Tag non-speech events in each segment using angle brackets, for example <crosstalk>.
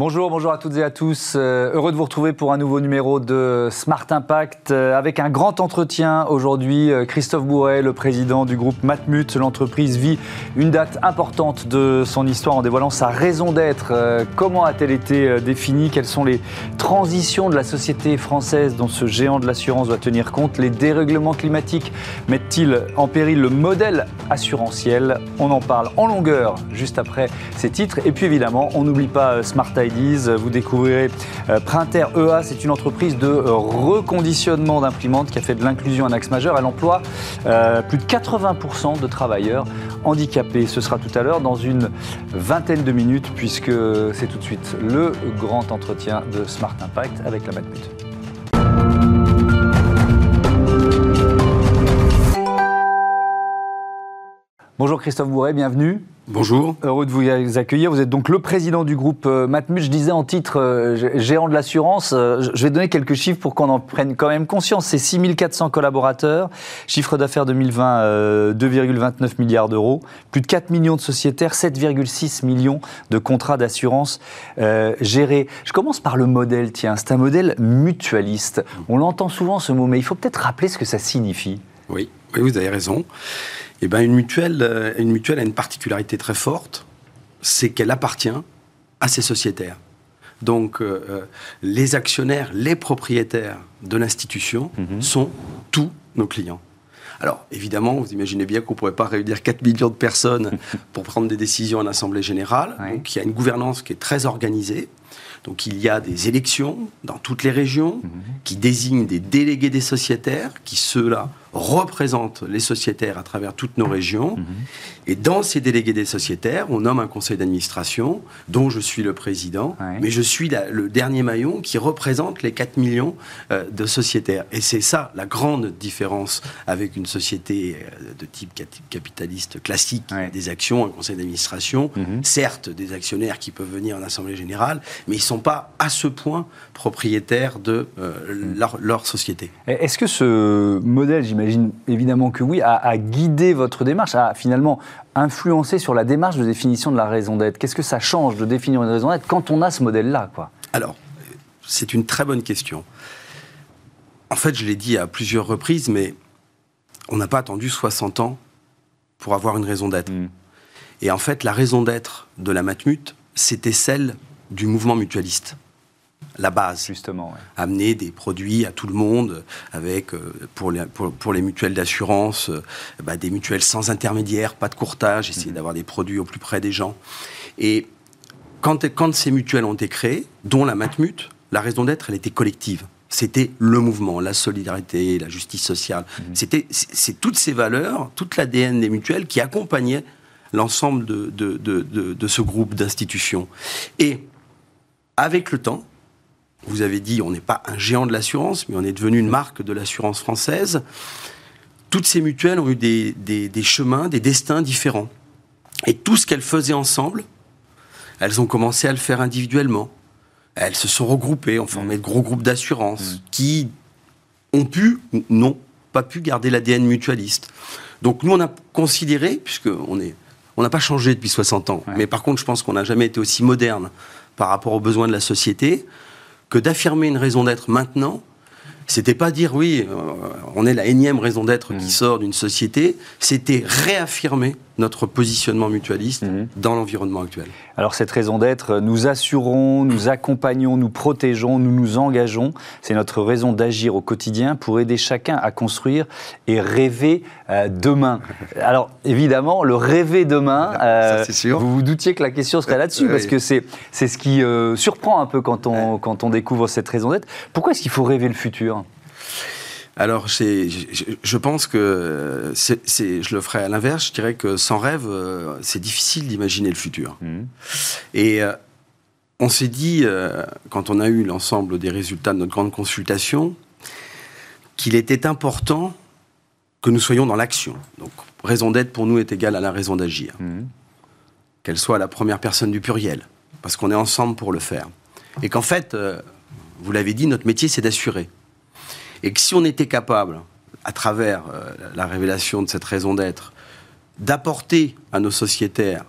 Bonjour, bonjour à toutes et à tous. Euh, heureux de vous retrouver pour un nouveau numéro de Smart Impact euh, avec un grand entretien aujourd'hui. Euh, Christophe Bourret, le président du groupe Matmut. L'entreprise vit une date importante de son histoire en dévoilant sa raison d'être. comment a-t-elle été définie? Quelles sont les transitions de la société française dont ce géant de l'assurance doit tenir compte? Les dérèglements climatiques mettent-ils en péril le modèle assurantiel? On en parle en longueur juste après ces titres. Et puis évidemment, on n'oublie pas Smart Vous découvrirez euh, Printer EA, c'est une entreprise de euh, reconditionnement d'imprimantes qui a fait de l'inclusion un axe majeur. Elle emploie euh, plus de 80% de travailleurs handicapés. Ce sera tout à l'heure dans une vingtaine de minutes puisque c'est tout de suite le grand entretien de Smart Impact avec la Matmut. Bonjour Christophe Bourret, bienvenue. Bonjour. Heureux de vous accueillir. Vous êtes donc le président du groupe euh, Matmut. Je disais en titre euh, géant de l'assurance. Euh, je vais donner quelques chiffres pour qu'on en prenne quand même conscience. C'est 6400 collaborateurs, chiffre d'affaires 2020 2,29 milliards d'euros, plus de 4 millions de sociétaires, 7,6 millions de contrats d'assurance gérés. Je commence par le modèle, tiens. C'est un modèle mutualiste. On l'entend souvent ce mot, mais il faut peut-être rappeler ce que ça signifie. Oui, oui vous avez raison. Eh ben, une, mutuelle, euh, une mutuelle a une particularité très forte, c'est qu'elle appartient à ses sociétaires. Donc, euh, euh, les actionnaires, les propriétaires de l'institution mhm. sont tous nos clients. Alors, évidemment, vous imaginez bien qu'on ne pourrait pas réunir 4 millions de personnes <laughs> pour prendre des décisions en Assemblée générale. Donc, il y a une gouvernance qui est très organisée. Donc il y a des élections dans toutes les régions mhm. qui désignent des délégués des sociétaires qui, ceux-là, représentent les sociétaires à travers toutes nos régions. Mhm. Et dans ces délégués des sociétaires, on nomme un conseil d'administration dont je suis le président, mais je suis le dernier maillon qui représente les 4 millions euh, de sociétaires. Et c'est ça la grande différence avec une société euh, de type capitaliste classique, des actions, un conseil d'administration, mhm. certes des actionnaires qui peuvent venir en assemblée générale, mais ils ne sont pas à ce point propriétaires de euh, mhm. leur, leur, société. Est-ce que ce modèle, j'imagine évidemment que oui, a guidé votre démarche, a finalement influencé sur la démarche de définition de la raison d'être Qu'est-ce que ça change de définir une raison d'être quand on a ce modèle-là quoi? Alors, c'est une très bonne question. En fait, je l'ai dit à plusieurs reprises, mais on n'a pas attendu 60 ans pour avoir une raison d'être. Hmm. Et en fait, la raison d'être de la Matmut, c'était celle du mouvement mutualiste la base. Justement. Amener des produits à tout le monde, avec, euh, pour, les, pour, les mutuelles d'assurance, euh, bah, des mutuelles sans intermédiaire, pas de courtage, essayer mhm. d'avoir des produits au plus près des gens. Et quand, quand ces mutuelles ont été créées, dont la Matmut, la raison d'être, elle était collective. C'était le mouvement, la solidarité, la justice sociale. Mhm. C'était, c'est toutes ces valeurs, toute l'ADN des mutuelles qui accompagnaient l'ensemble de, de, de, de, ce groupe d'institutions. Et avec le temps, vous avez dit, on n'est pas un géant de l'assurance, mais on est devenu une marque de l'assurance française. Toutes ces mutuelles ont eu des, chemins, des destins différents. Et tout ce qu'elles faisaient ensemble, elles ont commencé à le faire individuellement. Elles se sont regroupées, ont formé de gros groupes d'assurance mmh. qui ont pu, ou non, pas pu garder l'ADN mutualiste. Donc nous, on a considéré, puisqu'on est, on n'a pas changé depuis 60 ans, mais par contre, je pense qu'on n'a jamais été aussi moderne par rapport aux besoins de la société que d'affirmer une raison d'être maintenant, c'était pas dire oui, euh, on est la énième raison d'être qui mmh. sort d'une société, c'était réaffirmer notre positionnement mutualiste mmh. dans l'environnement actuel. Alors cette raison d'être, nous assurons, nous accompagnons, nous protégeons, nous nous engageons. C'est notre raison d'agir au quotidien pour aider chacun à construire et rêver euh, demain. <laughs> Alors évidemment, le rêver demain, euh, vous vous doutiez que la question serait là-dessus, parce que c'est ce qui euh, surprend un peu quand on, quand on découvre cette raison d'être. Pourquoi est-ce qu'il faut rêver le futur? Alors, je, pense que je le ferai à l'inverse. Je dirais que sans rêve, euh, c'est difficile d'imaginer le futur. Mmh. Et euh, on s'est dit, euh, quand on a eu l'ensemble des résultats de notre grande consultation, qu'il était important que nous soyons dans l'action. Donc, raison d'être pour nous est égale à la raison d'agir. Mmh. Qu'elle soit la première personne du pluriel, parce qu'on est ensemble pour le faire. Et qu'en fait, vous l'avez dit, notre métier, c'est d'assurer. Et que si on était capable, à travers euh, la révélation de cette raison d'être, d'apporter à nos sociétaires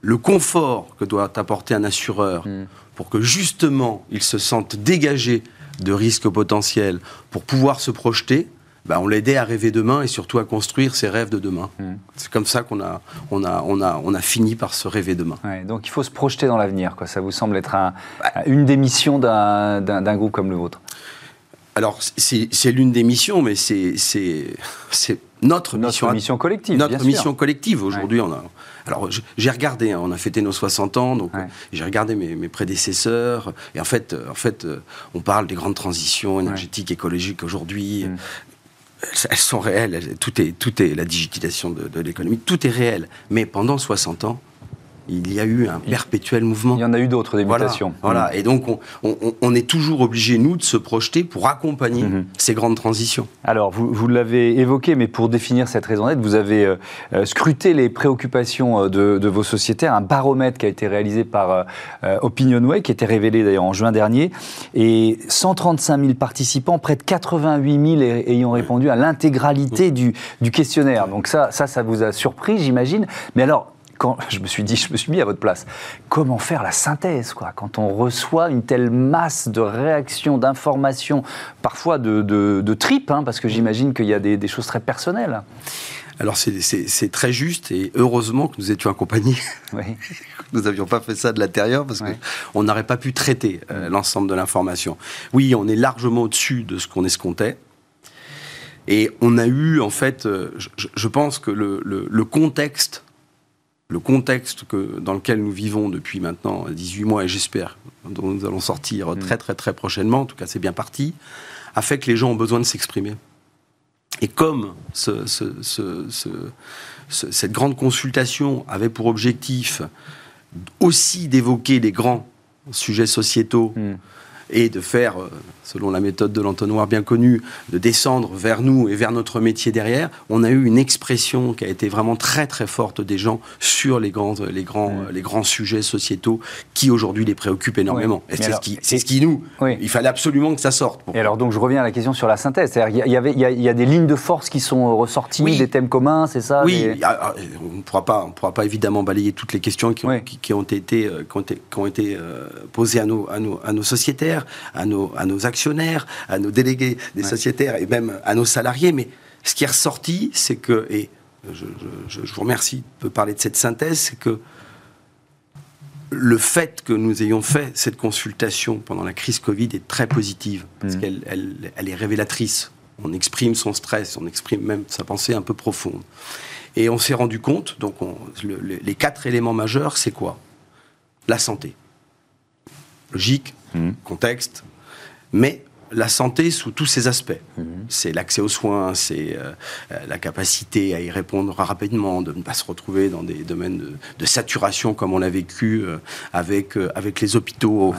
le confort que doit apporter un assureur Mm. pour que justement il se sente dégagé de risques potentiels pour pouvoir se projeter, bah, on l'aidait à rêver demain et surtout à construire ses rêves de demain. Mm. C'est comme ça qu'on a, on a, on a, on a fini par se rêver demain. Ouais, donc il faut se projeter dans l'avenir. Ça vous semble être un- une des missions d'un groupe comme le vôtre Alors, c'est l'une des missions, mais c'est notre, Notre mission. collective, Notre sûr. mission collective. Aujourd'hui, on a. Alors, j'ai regardé, hein, on a fêté nos 60 ans, donc Ouais. euh, j'ai regardé mes, mes prédécesseurs. Et en fait, euh, en fait euh, on parle des grandes transitions énergétiques, écologiques aujourd'hui. Mm. Elles, elles sont réelles. elles- tout, est, tout est la digitalisation de, de l'économie. Tout est réel. Mais pendant 60 ans, il y a eu un perpétuel mouvement. Il y en a eu d'autres, des Voilà, mutations. voilà. Et donc, on, on- on est toujours obligé, nous, de se projeter pour accompagner Mhm. ces grandes transitions. Alors, vous, vous l'avez évoqué, mais pour définir cette raison d'être, vous avez euh, euh, scruté les préoccupations euh, de, de vos sociétaires, un baromètre qui a été réalisé par euh, Opinionway, qui a été révélé d'ailleurs en juin dernier, et 135 000 participants, près de 88 000 ay- ayant répondu à l'intégralité du, du questionnaire. Donc ça, ça, ça vous a surpris, j'imagine. Mais alors, quand <laughs> je me suis dit, je me suis mis à votre place, comment faire la synthèse, quoi, quand on reçoit une telle masse de réactions, d'informations, parfois de, de, de tripes, hein, parce que j'imagine qu'il y a des, des choses très personnelles. Alors, c'est- très juste et heureusement que nous étions accompagnés. <laughs> Oui. <laughs> Nous n'avions pas fait ça de l'intérieur parce qu'on n'aurait pas pu traiter euh, l'ensemble de l'information. Oui, on est largement au-dessus de ce qu'on escomptait. Et on a eu, en fait, euh, je, je- je pense que le, le- le contexte, le contexte que, dans lequel nous vivons depuis maintenant 18 mois, et j'espère dont nous allons sortir très très très prochainement, en tout cas c'est bien parti, a fait que les gens ont besoin de s'exprimer. Et comme ce- ce- ce- ce- ce- cette grande consultation avait pour objectif aussi d'évoquer les grands sujets sociétaux Mm. et de faire, euh, selon la méthode de l'entonnoir bien connue, de descendre vers nous et vers notre métier derrière, on a eu une expression qui a été vraiment très très forte des gens sur les grands, les grands, Mm. les grands sujets sociétaux qui aujourd'hui les préoccupent énormément. Et c'est ce, qui, c'est ce qui nous, Oui. il fallait absolument que ça sorte. pour- Et alors, donc, je reviens à la question sur la synthèse. C'est-à-dire, il y a- il y, avait, il y a, il y a des lignes de force qui sont ressorties, Oui. des thèmes communs, c'est ça Oui, des- ah, on ne pourra pas, on pourra pas évidemment balayer toutes les questions qui ont, Oui. qui, qui ont été, euh, qui ont été, qui ont été, euh, posées à nos, à, nos, à nos sociétaires, à nos, à nos actionnaires, à nos délégués des Ouais. sociétaires et même à nos salariés. Mais ce qui est ressorti, c'est que, et je, je- je- je vous remercie de parler de cette synthèse, c'est que le fait que nous ayons fait cette consultation pendant la crise Covid est très positive, parce Mhm. qu'elle elle- elle est révélatrice. On exprime son stress, on exprime même sa pensée un peu profonde. Et on s'est rendu compte, donc on- le- le- les quatre éléments majeurs, c'est quoi? La santé. Logique, Mhm. contexte, mais la santé sous tous ses aspects. Mhm. C'est l'accès aux soins, c'est euh, euh, la capacité à y répondre rapidement, de ne pas se retrouver dans des domaines de, de saturation comme on l'a vécu euh, avec, euh, avec les hôpitaux,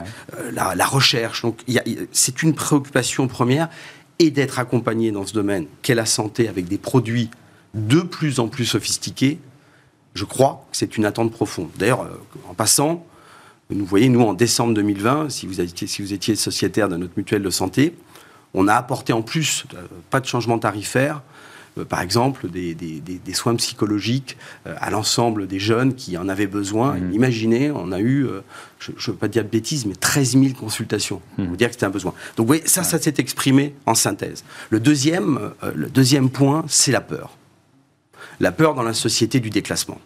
la, la recherche. Donc il y a- il y a- c'est une préoccupation première et d'être accompagné dans ce domaine qu'est la santé avec des produits de plus en plus sophistiqués. Je crois que c'est une attente profonde. D'ailleurs, en passant, nous voyez, nous, en décembre 2020, si vous étiez, si vous étiez sociétaire de notre mutuelle de santé, on a apporté en plus, euh, pas de changement tarifaire, euh, par exemple, des, des- des- des soins psychologiques euh, à l'ensemble des jeunes qui en avaient besoin. Mhm. Imaginez, on a eu, euh, je ne veux pas dire de bêtises, mais 13 000 consultations. Pour vous dire que c'était un besoin. Donc, vous voyez, ça, ça s'est exprimé en synthèse. Le deuxième, euh, le deuxième point, c'est la peur. La peur dans la société du déclassement.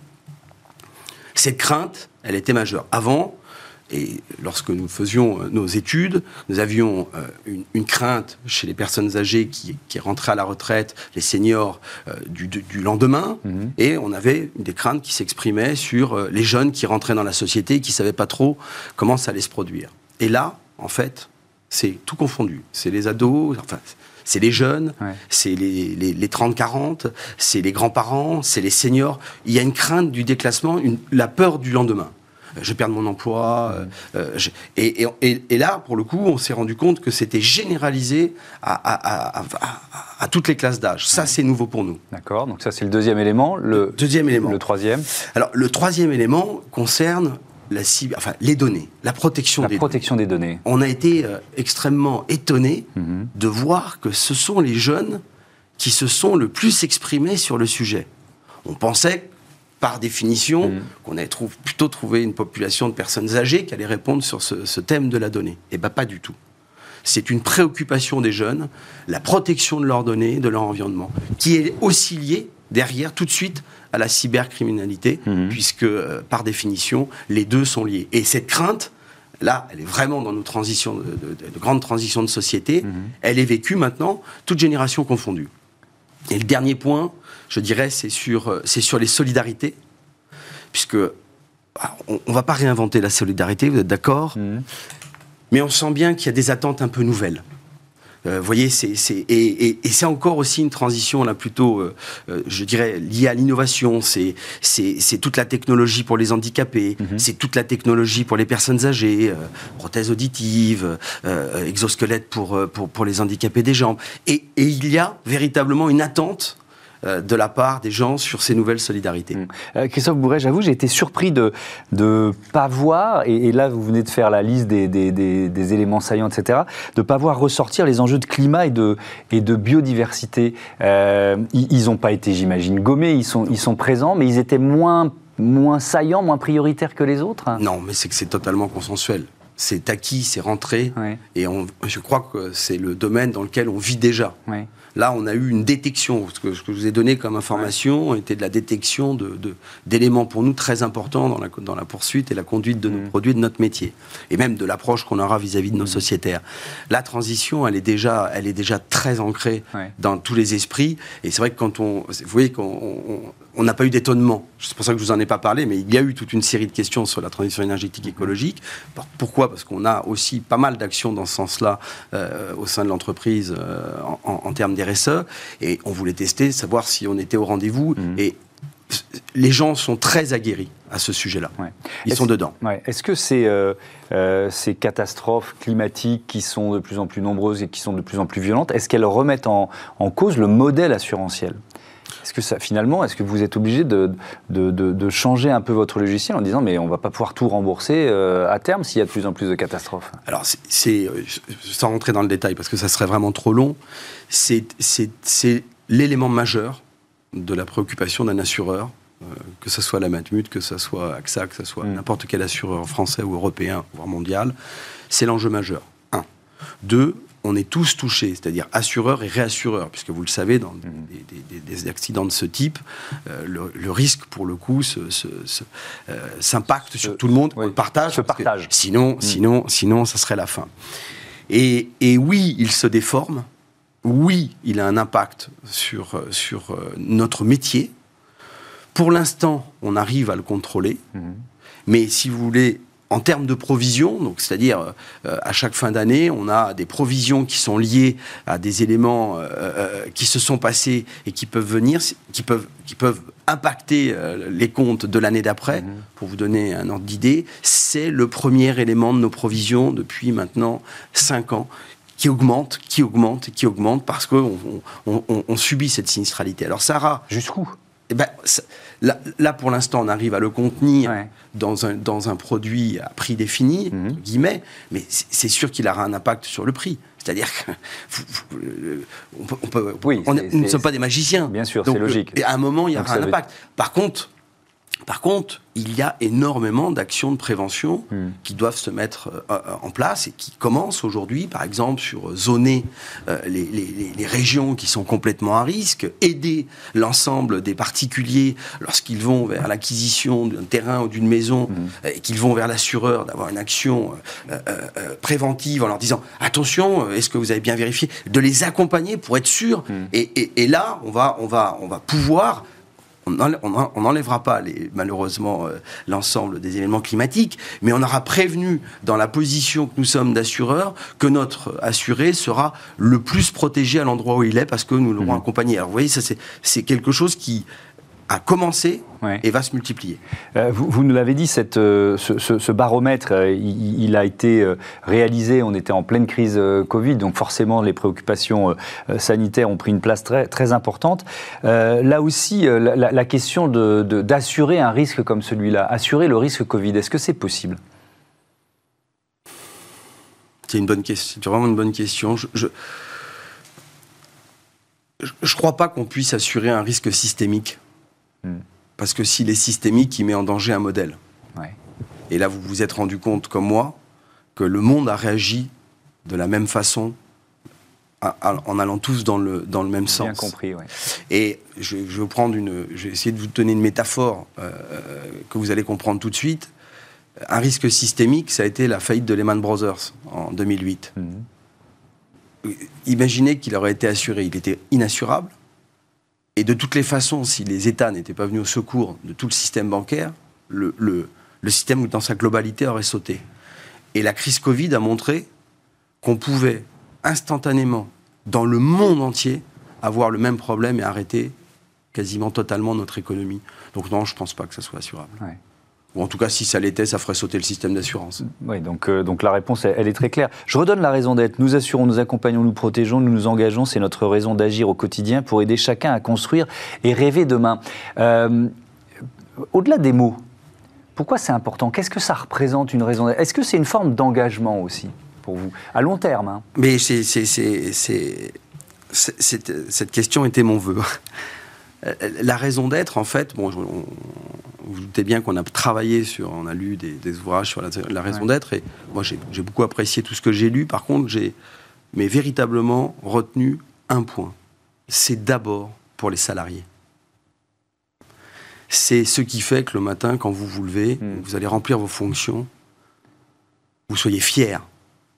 Cette crainte, elle était majeure. Avant, et lorsque nous faisions euh, nos études, nous avions euh, une, une crainte chez les personnes âgées qui, qui rentraient à la retraite, les seniors, euh, du, lendemain, Mhm. et on avait des craintes qui s'exprimaient sur les jeunes qui rentraient dans la société et qui ne savaient pas trop comment ça allait se produire. Et là, en fait, c'est tout confondu. C'est les ados, enfin, c'est les jeunes, Ouais. c'est les, les, les 30-40, c'est les grands-parents, c'est les seniors. Il y a une crainte du déclassement, une, la peur du lendemain. Euh, Je perds mon emploi. euh, euh, je- et, et- et- et là, pour le coup, on s'est rendu compte que c'était généralisé à, à- à- à- à toutes les classes d'âge. Ça, c'est nouveau pour nous. D'accord, donc ça c'est le deuxième élément. Le, Deuxième élément. le troisième, Alors, le troisième élément concerne la cible, enfin, les données, la protection la des protection des données. données. On a été euh, extrêmement étonnés Mhm. de voir que ce sont les jeunes qui se sont le plus exprimés sur le sujet. On pensait par définition, mmh. qu'on ait plutôt trouvé une population de personnes âgées qui allait répondre sur ce, thème de la donnée. Eh bien, pas du tout. C'est une préoccupation des jeunes, la protection de leurs données, de leur environnement, qui est aussi liée derrière tout de suite à la cybercriminalité, mmh. puisque euh, par définition, les deux sont liés. Et cette crainte, là, elle est vraiment dans nos transitions, de, de, grandes transitions de société, mmh. elle est vécue maintenant, toute génération confondue. Et le dernier point, je dirais, c'est sur, euh, c'est sur les solidarités, puisque ah, on ne va pas réinventer la solidarité, vous êtes d'accord mmh. Mais on sent bien qu'il y a des attentes un peu nouvelles. Euh, vous voyez, c'est, et, c'est encore aussi une transition là plutôt, euh, euh, je dirais, liée à l'innovation. C'est, c'est, toute la technologie pour les handicapés, mhm. c'est toute la technologie pour les personnes âgées, prothèses auditives, exosquelettes pour, pour, pour les handicapés des jambes. Et, et il y a véritablement une attente de la part des gens sur ces nouvelles solidarités. Mmh. Euh, Christophe Bourret, j'avoue, j'ai été surpris de ne pas voir, et, là vous venez de faire la liste des, des, éléments saillants, etc., de ne pas voir ressortir les enjeux de climat et de, et de biodiversité. Euh, ils n'ont pas été, j'imagine, gommés, ils sont, ils sont présents, mais ils étaient moins, moins saillants, moins prioritaires que les autres Non, mais c'est que c'est totalement consensuel c'est acquis, c'est rentré, et on, je crois que c'est le domaine dans lequel on vit déjà. Là, on a eu une détection. Ce que, je vous ai donné comme information était de la détection d'éléments de, pour nous très importants dans la, dans la, poursuite et la conduite de nos mm. produits, de notre métier. Et même de l'approche qu'on aura vis-à-vis de nos mm. sociétaires. La transition, elle est déjà, elle est déjà très ancrée dans tous les esprits. Et c'est vrai que quand on. Vous voyez qu'on on n'a pas eu d'étonnement. C'est pour ça que je vous en ai pas parlé, mais il y a eu toute une série de questions sur la transition énergétique écologique. Pourquoi? Parce qu'on a aussi pas mal d'actions dans ce sens-là euh, au sein de l'entreprise euh, en, termes et on voulait tester, savoir si on était au rendez-vous. Mhm. Et les gens sont très aguerris à ce sujet-là. Ils sont dedans. Est-ce que ces, euh, ces, catastrophes climatiques qui sont de plus en plus nombreuses et qui sont de plus en plus violentes, est-ce qu'elles remettent en, en, cause le modèle assurantiel? Est-ce que ça, finalement, est-ce que vous êtes obligé de, de, changer un peu votre logiciel en disant mais on va pas pouvoir tout rembourser euh, à terme s'il y a de plus en plus de catastrophes? Alors, c'est, euh, sans rentrer dans le détail parce que ça serait vraiment trop long, c'est, l'élément majeur de la préoccupation d'un assureur, euh, que ce soit la Matmut, que ce soit AXA, que ce soit mm. n'importe quel assureur français ou européen, voire mondial, c'est l'enjeu majeur. Un. Deux, on est tous touchés, c'est-à-dire assureurs et réassureurs, puisque vous le savez, dans des, accidents de ce type, euh, le, risque, pour le coup, euh, s'impacte sur tout le monde, on le partage. Se partage. Sinon, mm. sinon, sinon, ça serait la fin. Et, oui, il se déforme. Oui, il a un impact sur, sur euh, notre métier. Pour l'instant, on arrive à le contrôler. Mm. Mais si vous voulez, en termes de provisions, donc c'est-à-dire euh, à chaque fin d'année, on a des provisions qui sont liées à des éléments euh, euh, qui se sont passés et qui peuvent venir, qui peuvent, qui peuvent impacter les comptes de l'année d'après. Mhm. Pour vous donner un ordre d'idée, c'est le premier élément de nos provisions depuis maintenant 5 ans qui augmente, qui augmente, qui augmente parce qu'on on, subit cette sinistralité. Alors Sarah, jusqu'où? Eh ben, là, pour l'instant, on arrive à le contenir dans, un, dans un produit à prix défini, mhm. guillemets, mais c'est sûr qu'il aura un impact sur le prix. C'est-à-dire qu'on <laughs> peut, on, ne sommes pas des magiciens. Bien sûr, c'est logique. Et à un moment, il y aura un impact. Par contre, par contre, il y a énormément d'actions de prévention hmm. qui doivent se mettre euh, euh, en place et qui commencent aujourd'hui, par exemple, sur zoner euh, les, régions qui sont complètement à risque, aider l'ensemble des particuliers lorsqu'ils vont vers l'acquisition d'un terrain ou d'une maison hmm. et qu'ils vont vers l'assureur d'avoir une action préventive en leur disant attention, est-ce que vous avez bien vérifié, de les accompagner pour être sûr. Hmm. Et, et, là, on va, on va, on va pouvoir on n'enlèvera pas malheureusement euh, l'ensemble des éléments climatiques, mais on aura prévenu dans la position que nous sommes d'assureur que notre assuré sera le plus protégé à l'endroit où il est parce que nous l'aurons mmh. accompagné. Alors vous voyez, ça c'est quelque chose qui a commencé et va se multiplier. Euh, vous, nous l'avez dit, cette, euh, ce, baromètre, euh, il, a été réalisé, on était en pleine crise Covid, donc forcément les préoccupations sanitaires ont pris une place très, très importante. là aussi, la, question d'assurer de, un risque comme celui-là, assurer le risque Covid, est-ce que c'est possible? C'est une bonne question, c'est vraiment une bonne question. Je, je ne crois pas qu'on puisse assurer un risque systémique. Hmm. Parce que s'il est systémique, il met en danger un modèle. Et là, vous vous êtes rendu compte, comme moi, que le monde a réagi de la même façon en allant tous dans le, dans le même sens. Bien compris, oui. Et je, vais prendre une, je vais essayer de vous donner une métaphore euh, que vous allez comprendre tout de suite. Un risque systémique, ça a été la faillite de Lehman Brothers en 2008. Mhm. Imaginez qu'il aurait été assuré, il était inassurable. Et de toutes les façons, si les États n'étaient pas venus au secours de tout le système bancaire, le, le, le système dans sa globalité aurait sauté. Et la crise Covid a montré qu'on pouvait instantanément, dans le monde entier, avoir le même problème et arrêter quasiment totalement notre économie. Donc non, je ne pense pas que ça soit assurable. Ou en tout cas, si ça l'était, ça ferait sauter le système d'assurance. Oui, donc, euh, donc la réponse, elle, est très claire. Je redonne la raison d'être. Nous assurons, nous accompagnons, nous protégeons, nous nous engageons. C'est notre raison d'agir au quotidien pour aider chacun à construire et rêver demain. Euh, au-delà des mots, pourquoi c'est important? Qu'est-ce que ça représente une raison d'être? Est-ce que c'est une forme d'engagement aussi pour vous, à long terme hein Mais c'est, cette question était mon vœu. La raison d'être, en fait, bon, vous vous doutez bien qu'on a travaillé sur, on a lu des, ouvrages sur la, raison d'être, et moi j'ai beaucoup apprécié tout ce que j'ai lu. Par contre, j'ai mais véritablement retenu un point. C'est d'abord pour les salariés. C'est ce qui fait que le matin, quand vous vous levez, hmm. vous allez remplir vos fonctions, vous soyez fiers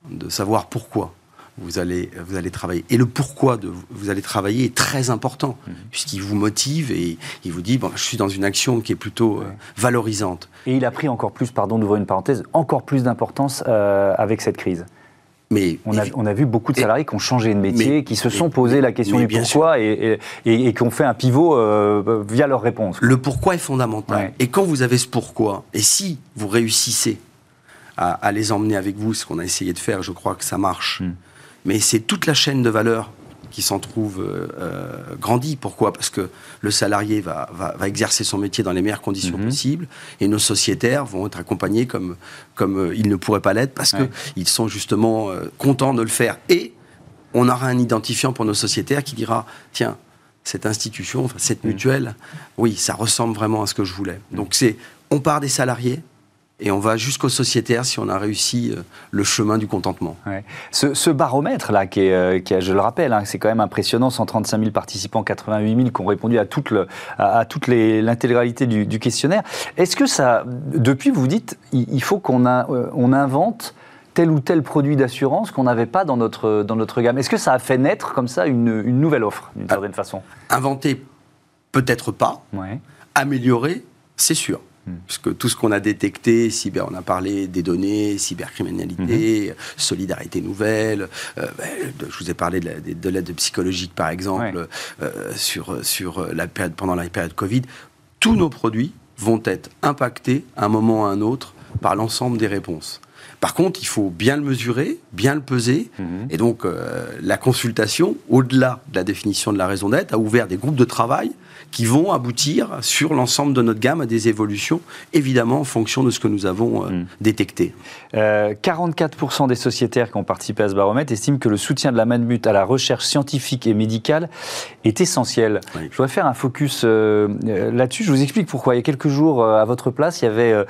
de savoir pourquoi vous allez, vous allez travailler. Et le pourquoi de vous allez travailler est très important, mhm. puisqu'il vous motive et il vous dit bon, je suis dans une action qui est plutôt euh, valorisante. Et il a pris encore plus, pardon d'ouvrir une parenthèse, encore plus d'importance euh, avec cette crise. Mais on a, on a, vu beaucoup de salariés qui ont changé de métier, qui se sont posé la question du pourquoi et, et, qui ont fait un pivot euh, via leur réponse. Le pourquoi est fondamental. Et quand vous avez ce pourquoi, et si vous réussissez à, les emmener avec vous, ce qu'on a essayé de faire, je crois que ça marche. Hmm. Mais c'est toute la chaîne de valeur qui s'en trouve euh, euh, grandie. Pourquoi? Parce que le salarié va, va, exercer son métier dans les meilleures conditions hmm. possibles et nos sociétaires vont être accompagnés comme, comme euh, ils ne pourraient pas l'être parce qu'ils sont justement contents de le faire. Et on aura un identifiant pour nos sociétaires qui dira tiens, cette institution, cette hmm. mutuelle, oui, ça ressemble vraiment à ce que je voulais. Donc c'est on part des salariés, et on va jusqu'au sociétaire si on a réussi euh, le chemin du contentement. Ce, baromètre-là, qui est, euh, je le rappelle, hein, c'est quand même impressionnant, 135 000 participants, 88 000 qui ont répondu à toute, le, à, toute l'intégralité du, questionnaire. Est-ce que ça, depuis, vous dites, il, faut qu'on euh, on invente tel ou tel produit d'assurance qu'on n'avait pas dans notre, dans notre gamme? Est-ce que ça a fait naître comme ça une, une nouvelle offre, d'une certaine façon? Inventer, peut-être pas. Améliorer, c'est sûr. Hmm. Puisque tout ce qu'on a détecté, cyber, on a parlé des données, cybercriminalité, hmm. solidarité nouvelle, euh, ben, je vous ai parlé de l'aide psychologique par exemple, euh, sur, sur la période, pendant la période Covid, tous nos produits vont être impactés à un moment ou à un autre par l'ensemble des réponses. Par contre, il faut bien le mesurer, bien le peser. Hmm. Et donc, euh, la consultation, au-delà de la définition de la raison d'être, a ouvert des groupes de travail qui vont aboutir sur l'ensemble de notre gamme à des évolutions, évidemment en fonction de ce que nous avons euh, hmm. détecté. 44% euh, des sociétaires qui ont participé à ce baromètre estiment que le soutien de la Manmut à la recherche scientifique et médicale est essentiel. Je voudrais faire un focus euh, là-dessus. Je vous explique pourquoi. Il y a quelques jours, à votre place, il y avait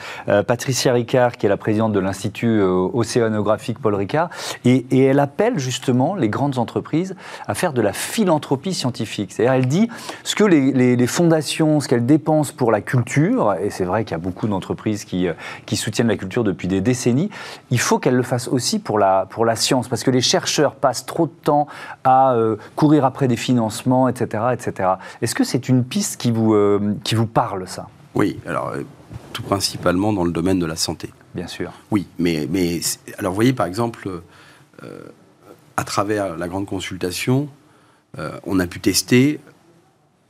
Patricia Ricard, qui est la présidente de l'Institut océanographique Paul Ricard, et, elle appelle justement les grandes entreprises à faire de la philanthropie scientifique. C'est-à-dire, elle dit ce que les les, fondations, ce qu'elles dépensent pour la culture, et c'est vrai qu'il y a beaucoup d'entreprises qui, euh, qui soutiennent la culture depuis des décennies, il faut qu'elles le fassent aussi pour la, pour la science, parce que les chercheurs passent trop de temps à euh, courir après des financements, etc. etc. Est-ce que c'est une piste qui vous, euh, qui vous parle, ça? Oui, alors tout principalement dans le domaine de la santé. Bien sûr. Oui, mais, mais alors vous voyez par exemple, à travers la grande consultation, on a pu tester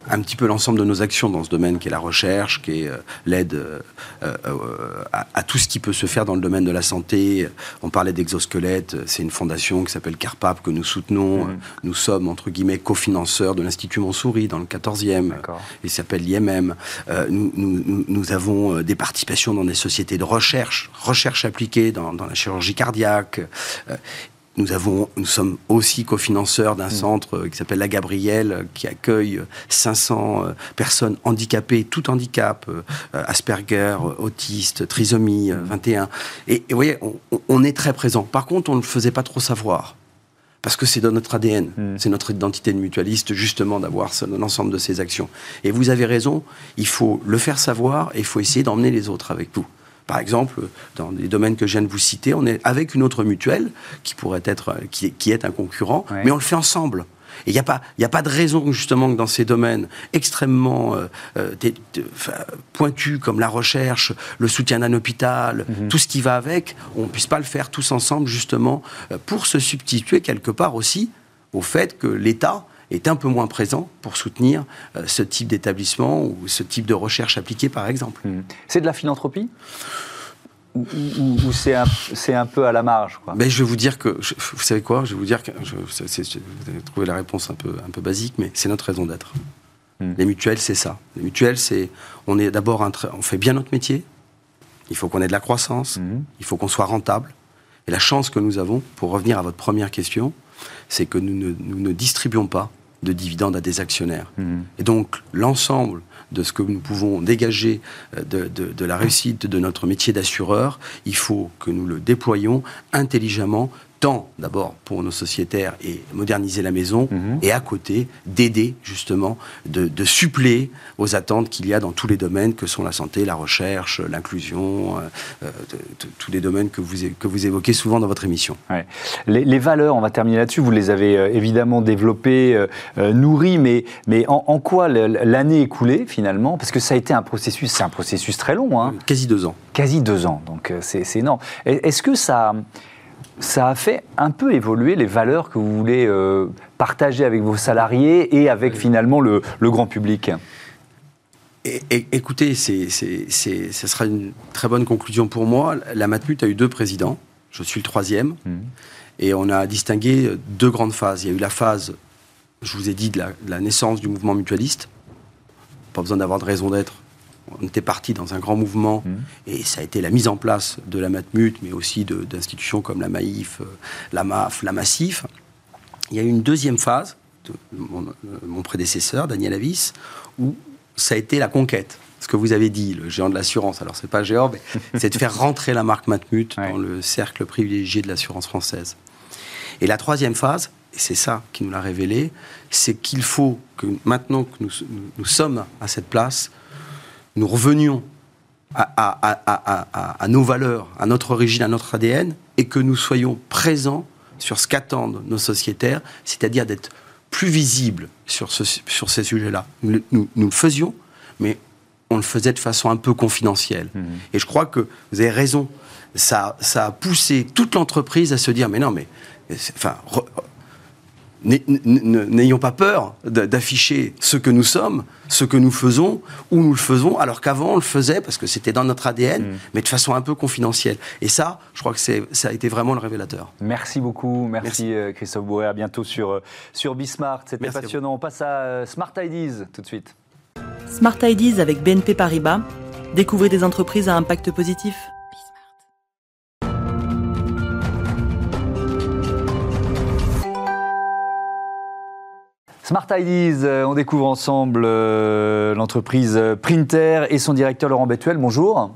un petit peu l'ensemble de nos actions dans ce domaine qui est la recherche, qui est euh, l'aide euh, euh, à, tout ce qui peut se faire dans le domaine de la santé. On parlait d'exosquelettes, c'est une fondation qui s'appelle CARPAP que nous soutenons. Mhm. Nous sommes, entre guillemets, cofinanceurs de l'Institut Montsouris dans le 14e. Il s'appelle l'IMM. Nous, nous, nous, avons des participations dans des sociétés de recherche, recherche appliquée dans, dans la chirurgie cardiaque. Nous, avons, nous sommes aussi cofinanceurs d'un mm. centre euh, qui s'appelle La Gabrielle, euh, qui accueille 500 euh, personnes handicapées, tout handicap, Asperger, autiste, trisomie 21. Mm. Et, vous voyez, on, est très présent. Par contre, on ne le faisait pas trop savoir. Parce que c'est dans notre ADN, mm. c'est notre identité de mutualiste, justement, d'avoir l'ensemble de ces actions. Et vous avez raison, il faut le faire savoir et il faut essayer d'emmener les autres avec vous. Par exemple, dans les domaines que je viens de vous citer, on est avec une autre mutuelle qui pourrait être, qui, qui est un concurrent, mais on le fait ensemble. Et il n'y a, pas, a pas de raison, justement, que dans ces domaines extrêmement euh, euh, pointus, comme la recherche, le soutien d'un hôpital, mhm. tout ce qui va avec, on ne puisse pas le faire tous ensemble, justement, euh, pour se substituer quelque part aussi au fait que l'État est un peu moins présent pour soutenir euh, ce type d'établissement ou ce type de recherche appliquée, par exemple. Hmm. C'est de la philanthropie ou, c'est un, un, peu à la marge quoi? Mais je vais vous dire que, vous savez quoi? Je vais vous dire que, je, vous avez trouvé la réponse un peu, un peu basique, mais c'est notre raison d'être. Hmm. Les mutuelles, c'est ça. Les mutuelles, c'est, on est d'abord, on fait bien notre métier. Il faut qu'on ait de la croissance. Hmm. Il faut qu'on soit rentable. Et la chance que nous avons, pour revenir à votre première question, c'est que nous ne, nous ne distribuons pas de dividendes à des actionnaires. Mmh. Et donc l'ensemble de ce que nous pouvons dégager euh, de, de, la réussite de notre métier d'assureur, il faut que nous le déployions intelligemment tant d'abord pour nos sociétaires et moderniser la maison, mhm. et à côté d'aider justement, de, suppléer aux attentes qu'il y a dans tous les domaines que sont la santé, la recherche, l'inclusion, euh, euh, tous les domaines que vous, que vous évoquez souvent dans votre émission. Les, valeurs, on va terminer là-dessus, vous les avez euh, évidemment développées, nourries, mais, mais en, quoi l'année écoulée finalement? Parce que ça a été un processus, c'est un processus très long. Hein. Quasi deux ans. Quasi deux ans, donc c'est énorme. Est-ce que ça ça a fait un peu évoluer les valeurs que vous voulez euh, partager avec vos salariés et avec finalement le, grand public écoutez, ce sera une très bonne conclusion pour moi. La Matmut a eu deux présidents. Je suis le troisième. Mmh. Et on a distingué deux grandes phases. Il y a eu la phase, je vous ai dit, de la naissance du mouvement mutualiste. Pas besoin d'avoir de raison d'être on était parti dans un grand mouvement mmh. et ça a été la mise en place de la Matmut, mais aussi d'institutions comme la Maïf, euh, la MAF, la Massif. Il y a eu une deuxième phase de mon, euh, prédécesseur, Daniel Avis, où ça a été la conquête. Ce que vous avez dit, le géant de l'assurance. Alors, c'est pas géant, mais <laughs> c'est de faire rentrer la marque Matmut dans le cercle privilégié de l'assurance française. Et la troisième phase, et c'est ça qui nous l'a révélé, c'est qu'il faut que maintenant que nous sommes à cette place, nous revenions à, nos valeurs, à notre origine, à notre ADN, et que nous soyons présents sur ce qu'attendent nos sociétaires, c'est-à-dire d'être plus visibles sur, sur ces sujets-là. Nous, le faisions, mais on le faisait de façon un peu confidentielle. Mmh. Et je crois que vous avez raison. Ça, ça a poussé toute l'entreprise à se dire, mais non, mais enfin, N'ayons pas peur d'afficher ce que nous sommes, ce que nous faisons, où nous le faisons, alors qu'avant on le faisait parce que c'était dans notre ADN, mm. mais de façon un peu confidentielle. Et ça, je crois que ça a été vraiment le révélateur. Merci beaucoup, merci, euh, Christophe Bourré, à bientôt sur, euh, sur Bismart, c'était passionnant. On passe à euh, Smart Ideas tout de suite. Smart Ideas avec BNP Paribas, découvrez des entreprises à impact positif. Smart Ideas, euh, on découvre ensemble euh, l'entreprise Printer et son directeur Laurent Bettuel. Bonjour.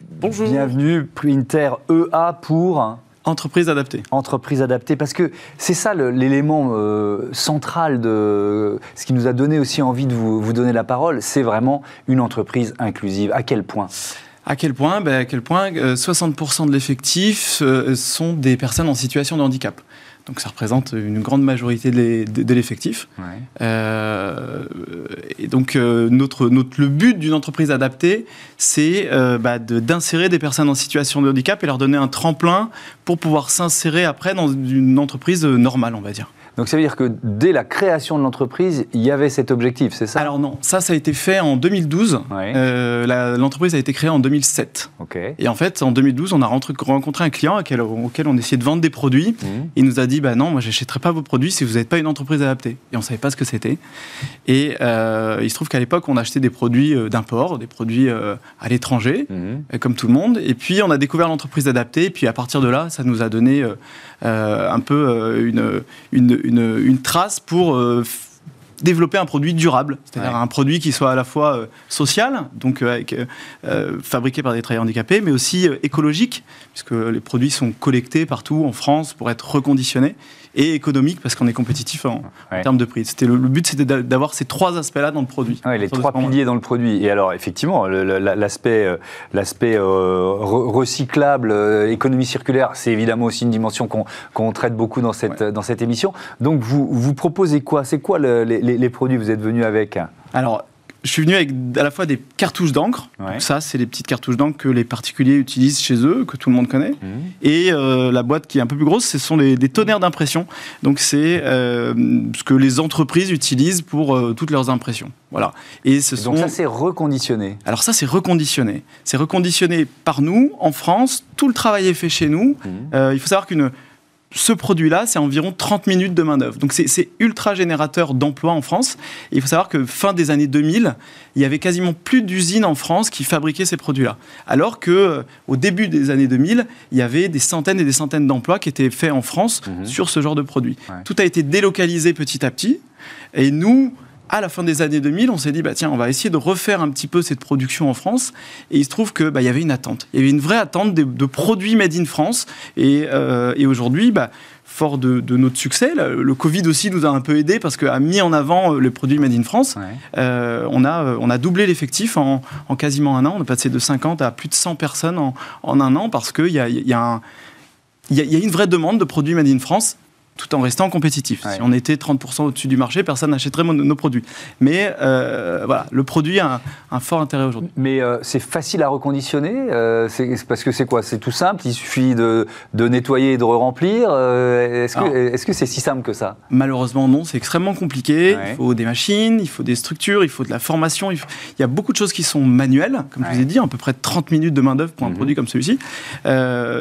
Bonjour. Bienvenue, Printer EA pour Entreprise adaptée. Entreprise adaptée, parce que c'est ça l'élément euh, central de ce qui nous a donné aussi envie de vous, vous donner la parole, c'est vraiment une entreprise inclusive. À quel point? À quel point? Ben, À quel point 60% de l'effectif sont des personnes en situation de handicap. Donc ça représente une grande majorité de l'effectif. Euh, et donc euh, notre, notre, le but d'une entreprise adaptée, c'est euh, bah, d'insérer des personnes en situation de handicap et leur donner un tremplin pour pouvoir s'insérer après dans une entreprise normale, on va dire. Donc ça veut dire que dès la création de l'entreprise, il y avait cet objectif, c'est ça? Alors non, ça, ça a été fait en 2012. Ouais. Euh, L'entreprise a été créée en 2007. Ok. Et en fait, en 2012, on a rencontré un client auquel, auquel on essayait de vendre des produits. Mhm. Il nous a dit bah non, moi j'achèterai pas vos produits si vous n'êtes pas une entreprise adaptée. Et on savait pas ce que c'était. Et euh, il se trouve qu'à l'époque, on achetait des produits euh, d'import, des produits euh, à l'étranger, euh, comme tout le monde. Et puis on a découvert l'entreprise adaptée. Et puis à partir de là, ça nous a donné un peu une, une, une, une trace pour euh, développer un produit durable, c'est-à-dire Ouais. un produit qui soit à la fois euh, social, donc euh, avec, fabriqué par des travailleurs handicapés, mais aussi écologique, puisque les produits sont collectés partout en France pour être reconditionnés, et économique, parce qu'on est compétitif en, termes de prix. C'était le, le but, c'était d'a- d'avoir ces trois aspects-là dans le produit. Ouais, les trois piliers dans le produit. Et alors, effectivement, l'aspect, euh, l'aspect euh, re- recyclable, euh, économie circulaire, c'est évidemment aussi une dimension qu'on qu'on traite beaucoup dans cette, dans cette émission. Donc, vous, vous proposez quoi? C'est quoi le- les, produits que vous êtes venus avec? Alors, je suis venu avec à la fois des cartouches d'encre. Ouais. Donc ça, c'est les petites cartouches d'encre que les particuliers utilisent chez eux, que tout le monde connaît. Et euh, la boîte qui est un peu plus grosse, ce sont les, des tonnerres d'impression. Donc c'est euh, ce que les entreprises utilisent pour euh, toutes leurs impressions. Voilà. Et ce Donc, sont... ça, c'est reconditionné. Alors ça, c'est reconditionné. C'est reconditionné par nous, en France. Tout le travail est fait chez nous. Euh, il faut savoir qu'une ce produit-là, c'est environ 30 minutes de main-d'œuvre. Donc c'est ultra générateur d'emplois en France. Et il faut savoir que fin des années 2000, il y avait quasiment plus d'usines en France qui fabriquaient ces produits-là. Alors que euh, au début des années 2000, il y avait des centaines et des centaines d'emplois qui étaient faits en France Mhm. sur ce genre de produits. Ouais. Tout a été délocalisé petit à petit. Et nous, à la fin des années 2000, on s'est dit, bah, tiens, on va essayer de refaire un petit peu cette production en France. Et il se trouve qu'il bah, il y avait une attente. Il y avait une vraie attente de, de produits made in France. Et, euh, et aujourd'hui, bah, fort de, de notre succès, le, le Covid aussi nous a un peu aidé parce qu'a mis en avant euh, les produits made in France. Ouais. Euh, on, a, on a doublé l'effectif en, en quasiment un an. On est passé de 50 à plus de 100 personnes en, en un an parce qu'il y a, il y, a un- il y a- il y a une vraie demande de produits made in France tout en restant compétitif. Ouais. Si on était 30% au-dessus du marché, personne n'achèterait nos produits. Mais euh, voilà, le produit a un, un fort intérêt aujourd'hui. Mais euh, c'est facile à reconditionner euh, Parce que c'est quoi? C'est tout simple? Il suffit de, de nettoyer et de re-remplir euh, Est-ce que c'est si simple que ça? Malheureusement, non, c'est extrêmement compliqué. Ouais. Il faut des machines, il faut des structures, il faut de la formation. Il, faut- il y a beaucoup de choses qui sont manuelles, comme je vous ai dit, à peu près 30 minutes de main-d'œuvre pour un Mhm. produit comme celui-ci.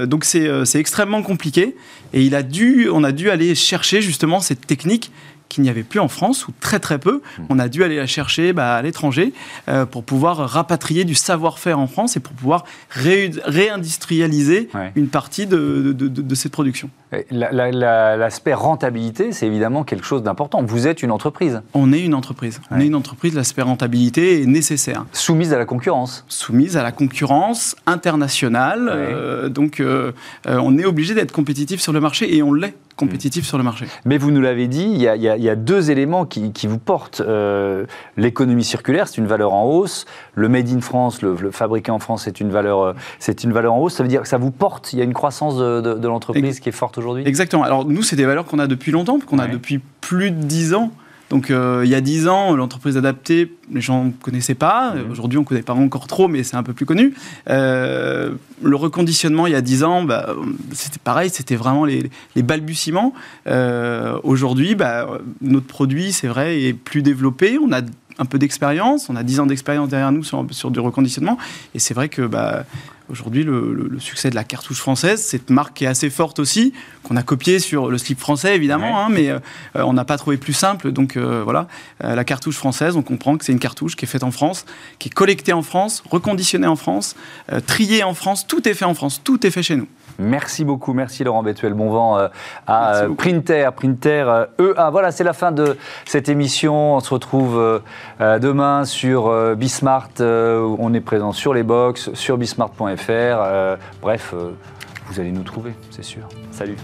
Donc c'est c'est extrêmement compliqué. Et il a dû, on a dû aller chercher justement cette technique qu'il n'y avait plus en France, ou très très peu. Mhm. On a dû aller la chercher bah, à l'étranger euh, pour pouvoir rapatrier du savoir-faire en France et pour pouvoir ré- réindustrialiser Ouais. une partie de, de- de- de cette production. Et la- la- la- L'aspect rentabilité, c'est évidemment quelque chose d'important. Vous êtes une entreprise On est une entreprise. On est une entreprise, l'aspect rentabilité est nécessaire. soumise à la concurrence. Soumise à la concurrence internationale. Ouais. euh, donc, euh, euh, on est obligé d'être compétitif sur le marché et on l'est compétitif sur le marché. Mais vous nous l'avez dit, il y, a, y y deux éléments qui, qui vous portent. Euh, L'économie circulaire, c'est une valeur en hausse. Le made in France, le, le fabriqué en France, c'est une valeur, euh, c'est une valeur en hausse. Ça veut dire que ça vous porte. Il y a une croissance de, de- de l'entreprise qui est forte aujourd'hui. Exactement. Alors, nous, c'est des valeurs qu'on a depuis longtemps, qu'on a depuis plus de 10 ans. Donc, euh, il y a 10 ans, l'entreprise adaptée, les gens ne connaissaient pas. Mhm. Aujourd'hui, on ne connaît pas encore trop, mais c'est un peu plus connu. Euh, le reconditionnement, il y a 10 ans, bah, c'était pareil, c'était vraiment les, les balbutiements. Euh, Aujourd'hui, bah, notre produit, c'est vrai, est plus développé. On a un peu d'expérience, on a 10 ans d'expérience derrière nous sur, sur du reconditionnement. Et c'est vrai que bah, aujourd'hui, le, le- le succès de la cartouche française, cette marque qui est assez forte aussi, qu'on a copié sur le slip français évidemment, Ouais. hein, mais euh, on n'a pas trouvé plus simple. Donc euh, voilà, Euh, la cartouche française, on comprend que c'est une cartouche qui est faite en France, qui est collectée en France, reconditionnée en France, triée en France, tout est fait en France, tout est fait chez nous. Merci beaucoup, merci Laurent Betuel. Bon vent euh, à euh. Printer, Printer euh, EA. Voilà, c'est la fin de cette émission. On se retrouve demain sur Bismart. on est présent sur les box, sur bismart.fr. Bref, vous allez nous trouver, c'est sûr. Salut.